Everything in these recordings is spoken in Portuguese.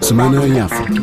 Semana em África.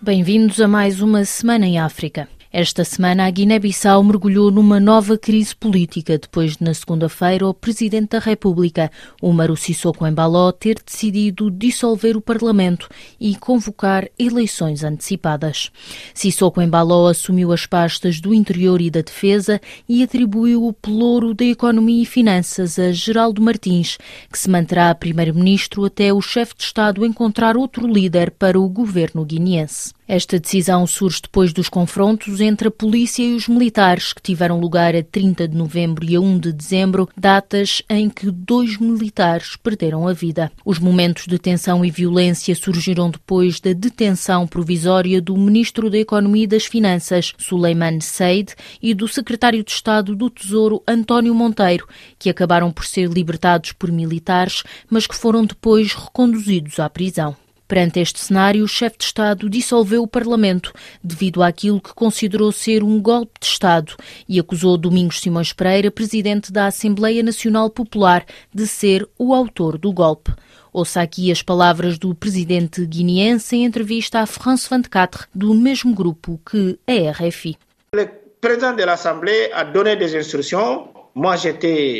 Bem-vindos a mais uma Semana em África. Esta semana, a Guiné-Bissau mergulhou numa nova crise política depois de, na segunda-feira, o Presidente da República, Umaru Sissoko Embaló, ter decidido dissolver o Parlamento e convocar eleições antecipadas. Sissoko Embaló assumiu as pastas do Interior e da Defesa e atribuiu o pelouro da Economia e Finanças a Geraldo Martins, que se manterá Primeiro-Ministro até o chefe de Estado encontrar outro líder para o governo guineense. Esta decisão surge depois dos confrontos entre a polícia e os militares que tiveram lugar a 30 de novembro e a 1 de dezembro, datas em que dois militares perderam a vida. Os momentos de tensão e violência surgiram depois da detenção provisória do ministro da Economia e das Finanças, Suleiman Said, e do secretário de Estado do Tesouro, António Monteiro, que acabaram por ser libertados por militares, mas que foram depois reconduzidos à prisão. Perante este cenário, o chefe de Estado dissolveu o Parlamento devido àquilo que considerou ser um golpe de Estado e acusou Domingos Simões Pereira, presidente da Assembleia Nacional Popular, de ser o autor do golpe. Ouça aqui as palavras do presidente guineense em entrevista à France 24, do mesmo grupo que a RFI. O presidente da Assembleia a donné des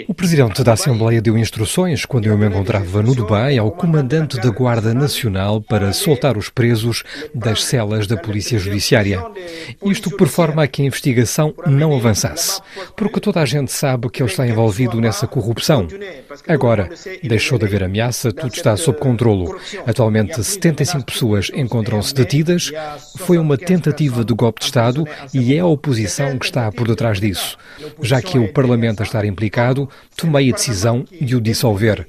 o presidente da Assembleia deu instruções, quando eu me encontrava no Dubai, ao comandante da Guarda Nacional para soltar os presos das celas da Polícia Judiciária. Isto por forma a que a investigação não avançasse, porque toda a gente sabe que ele está envolvido nessa corrupção. Agora, deixou de haver ameaça, tudo está sob controlo. Atualmente, 75 pessoas encontram-se detidas. Foi uma tentativa de golpe de Estado e é a oposição que está por detrás disso, já que o Parlamento estar implicado, tomei a decisão de o dissolver.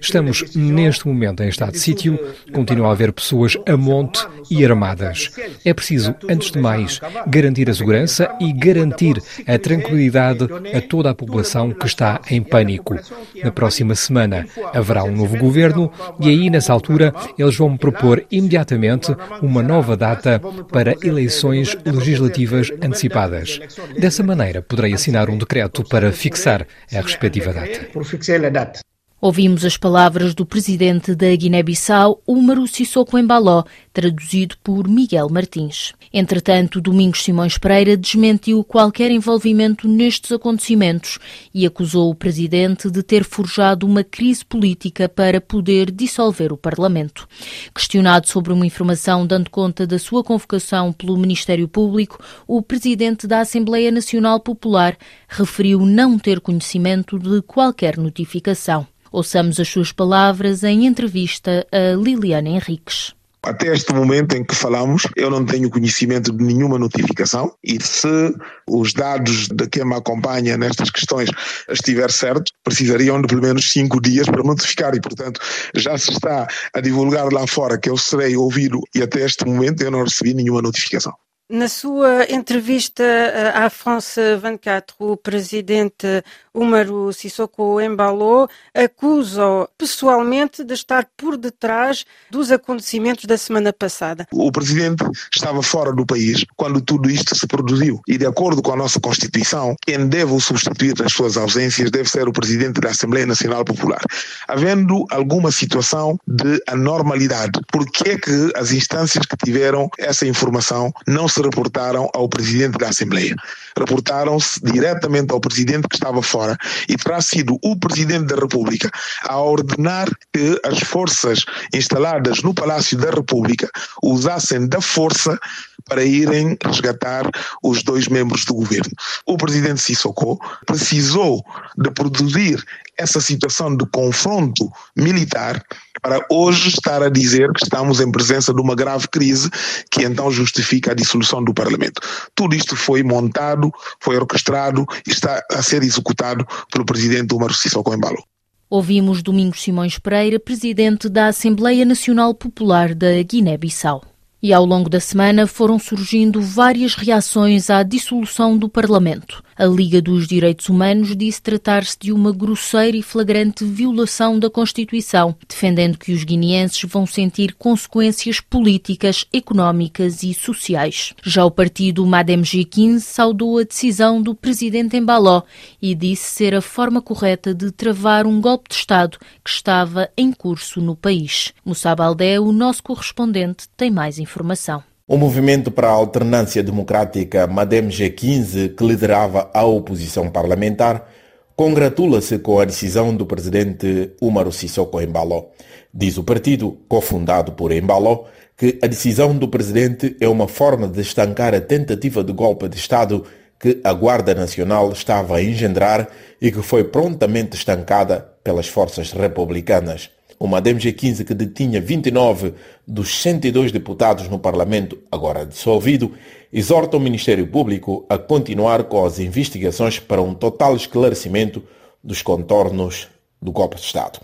Estamos neste momento em estado de sítio, continua a haver pessoas a monte e armadas. É preciso, antes de mais, garantir a segurança e garantir a tranquilidade a toda a população que está em pânico. Na próxima semana haverá um novo governo e aí, nessa altura, eles vão propor imediatamente uma nova data para eleições legislativas antecipadas. Dessa maneira, poderei assinar um decreto para fixar a respectiva data. Ouvimos as palavras do presidente da Guiné-Bissau, Umaru Sissoko Embaló, traduzido por Miguel Martins. Entretanto, Domingos Simões Pereira desmentiu qualquer envolvimento nestes acontecimentos e acusou o presidente de ter forjado uma crise política para poder dissolver o Parlamento. Questionado sobre uma informação dando conta da sua convocação pelo Ministério Público, o presidente da Assembleia Nacional Popular referiu não ter conhecimento de qualquer notificação. Ouçamos as suas palavras em entrevista a Liliana Henriques. Até este momento em que falamos, eu não tenho conhecimento de nenhuma notificação e se os dados de quem me acompanha nestas questões estiver certo, precisariam de pelo menos cinco dias para notificar e, portanto, já se está a divulgar lá fora que eu serei ouvido e até este momento eu não recebi nenhuma notificação. Na sua entrevista eh, à France 24, o presidente Umaru Sissoko Embalo acusa pessoalmente de estar por detrás dos acontecimentos da semana passada. O presidente estava fora do país quando tudo isto se produziu e, de acordo com a nossa Constituição, quem deve substituir nas suas ausências deve ser o presidente da Assembleia Nacional Popular. Havendo alguma situação de anormalidade, por que é que as instâncias que tiveram essa informação não se reportaram ao presidente da Assembleia. Reportaram-se diretamente ao presidente que estava fora e terá sido o presidente da República a ordenar que as forças instaladas no Palácio da República usassem da força para irem resgatar os dois membros do governo. O presidente Sissoko precisou de produzir essa situação de confronto militar para hoje estar a dizer que estamos em presença de uma grave crise que então justifica a dissolução do Parlamento. Tudo isto foi montado, foi orquestrado e está a ser executado pelo presidente Umar Sissoko Embalo. Ouvimos Domingos Simões Pereira, presidente da Assembleia Nacional Popular da Guiné-Bissau. E ao longo da semana foram surgindo várias reações à dissolução do Parlamento. A Liga dos Direitos Humanos disse tratar-se de uma grosseira e flagrante violação da Constituição, defendendo que os guineenses vão sentir consequências políticas, económicas e sociais. Já o partido MADEM G15 saudou a decisão do presidente Embaló e disse ser a forma correta de travar um golpe de Estado que estava em curso no país. Moussa Baldé, o nosso correspondente, tem mais informação. O movimento para a alternância democrática MADEM G15, que liderava a oposição parlamentar, congratula-se com a decisão do presidente Umaru Sissoko Embalo. Diz o partido, cofundado por Embalo, que a decisão do presidente é uma forma de estancar a tentativa de golpe de Estado que a Guarda Nacional estava a engendrar e que foi prontamente estancada pelas forças republicanas. Uma DMG-15 que detinha 29 dos 102 deputados no Parlamento, agora dissolvido, exorta o Ministério Público a continuar com as investigações para um total esclarecimento dos contornos do golpe de Estado.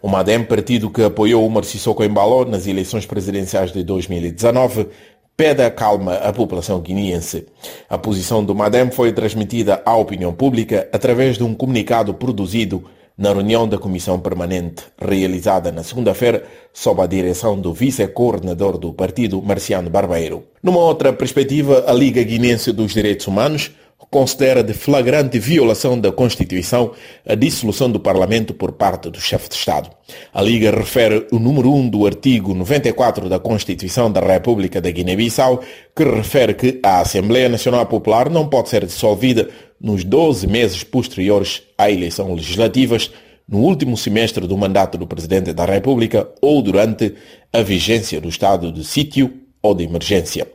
O MADEM, partido que apoiou o Sissoko Embalo nas eleições presidenciais de 2019, pede a calma à população guineense. A posição do MADEM foi transmitida à opinião pública através de um comunicado produzido na reunião da Comissão Permanente, realizada na segunda-feira, sob a direção do vice-coordenador do partido, Marciano Barbeiro. Numa outra perspectiva, a Liga Guinense dos Direitos Humanos considera de flagrante violação da Constituição a dissolução do Parlamento por parte do chefe de Estado. A Liga refere o número 1 do artigo 94 da Constituição da República da Guiné-Bissau, que refere que a Assembleia Nacional Popular não pode ser dissolvida nos 12 meses posteriores à eleição legislativas, no último semestre do mandato do Presidente da República ou durante a vigência do estado de sítio ou de emergência.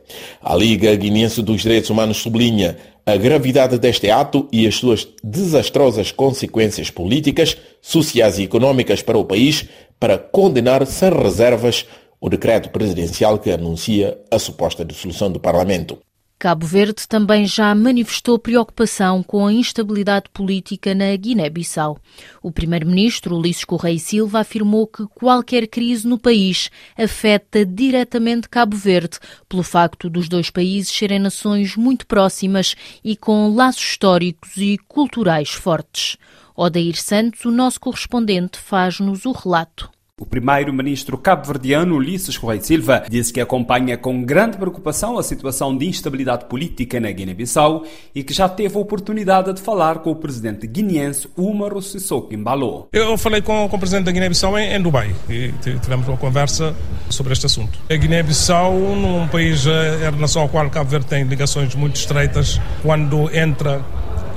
A Liga Guinense dos Direitos Humanos sublinha a gravidade deste ato e as suas desastrosas consequências políticas, sociais e econômicas para o país, para condenar sem reservas o decreto presidencial que anuncia a suposta dissolução do Parlamento. Cabo Verde também já manifestou preocupação com a instabilidade política na Guiné-Bissau. O primeiro-ministro Ulisses Correia Silva afirmou que qualquer crise no país afeta diretamente Cabo Verde, pelo facto dos dois países serem nações muito próximas e com laços históricos e culturais fortes. Odair Santos, o nosso correspondente, faz-nos o relato. O primeiro-ministro cabo-verdiano Ulisses Correia Silva disse que acompanha com grande preocupação a situação de instabilidade política na Guiné-Bissau e que já teve a oportunidade de falar com o presidente guineense Umaru Sissoko Embalo. Eu falei com, com o presidente da Guiné-Bissau em, em, Dubai e tivemos uma conversa sobre este assunto. A Guiné-Bissau, num país, é a nação ao qual Cabo Verde tem ligações muito estreitas, quando entra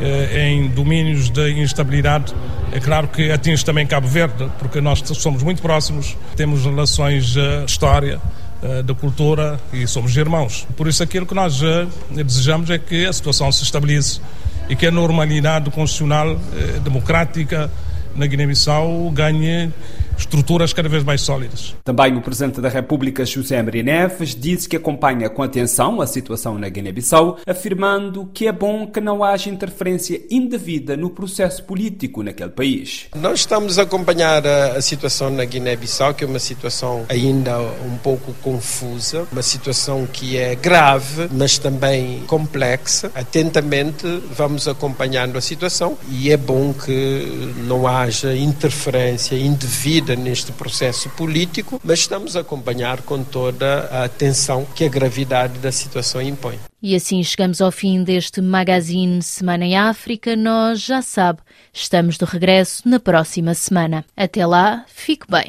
em domínios de instabilidade, é claro que atinge também Cabo Verde, porque nós somos muito próximos, temos relações eh, de história, eh, de cultura e somos irmãos. Por isso, aquilo que nós desejamos é que a situação se estabilize e que a normalidade constitucional democrática na Guiné-Bissau ganhe estruturas cada vez mais sólidas. Também o Presidente da República, José Maria Neves, disse que acompanha com atenção a situação na Guiné-Bissau, afirmando que é bom que não haja interferência indevida no processo político naquele país. Nós estamos a acompanhar a, a situação na Guiné-Bissau, que é uma situação ainda um pouco confusa, uma situação que é grave, mas também complexa. Atentamente vamos acompanhando a situação e é bom que não haja interferência indevida neste processo político, mas estamos a acompanhar com toda a atenção que a gravidade da situação impõe. E assim chegamos ao fim deste Magazine Semana em África. Nós, já sabe, estamos de regresso na próxima semana. Até lá, fique bem.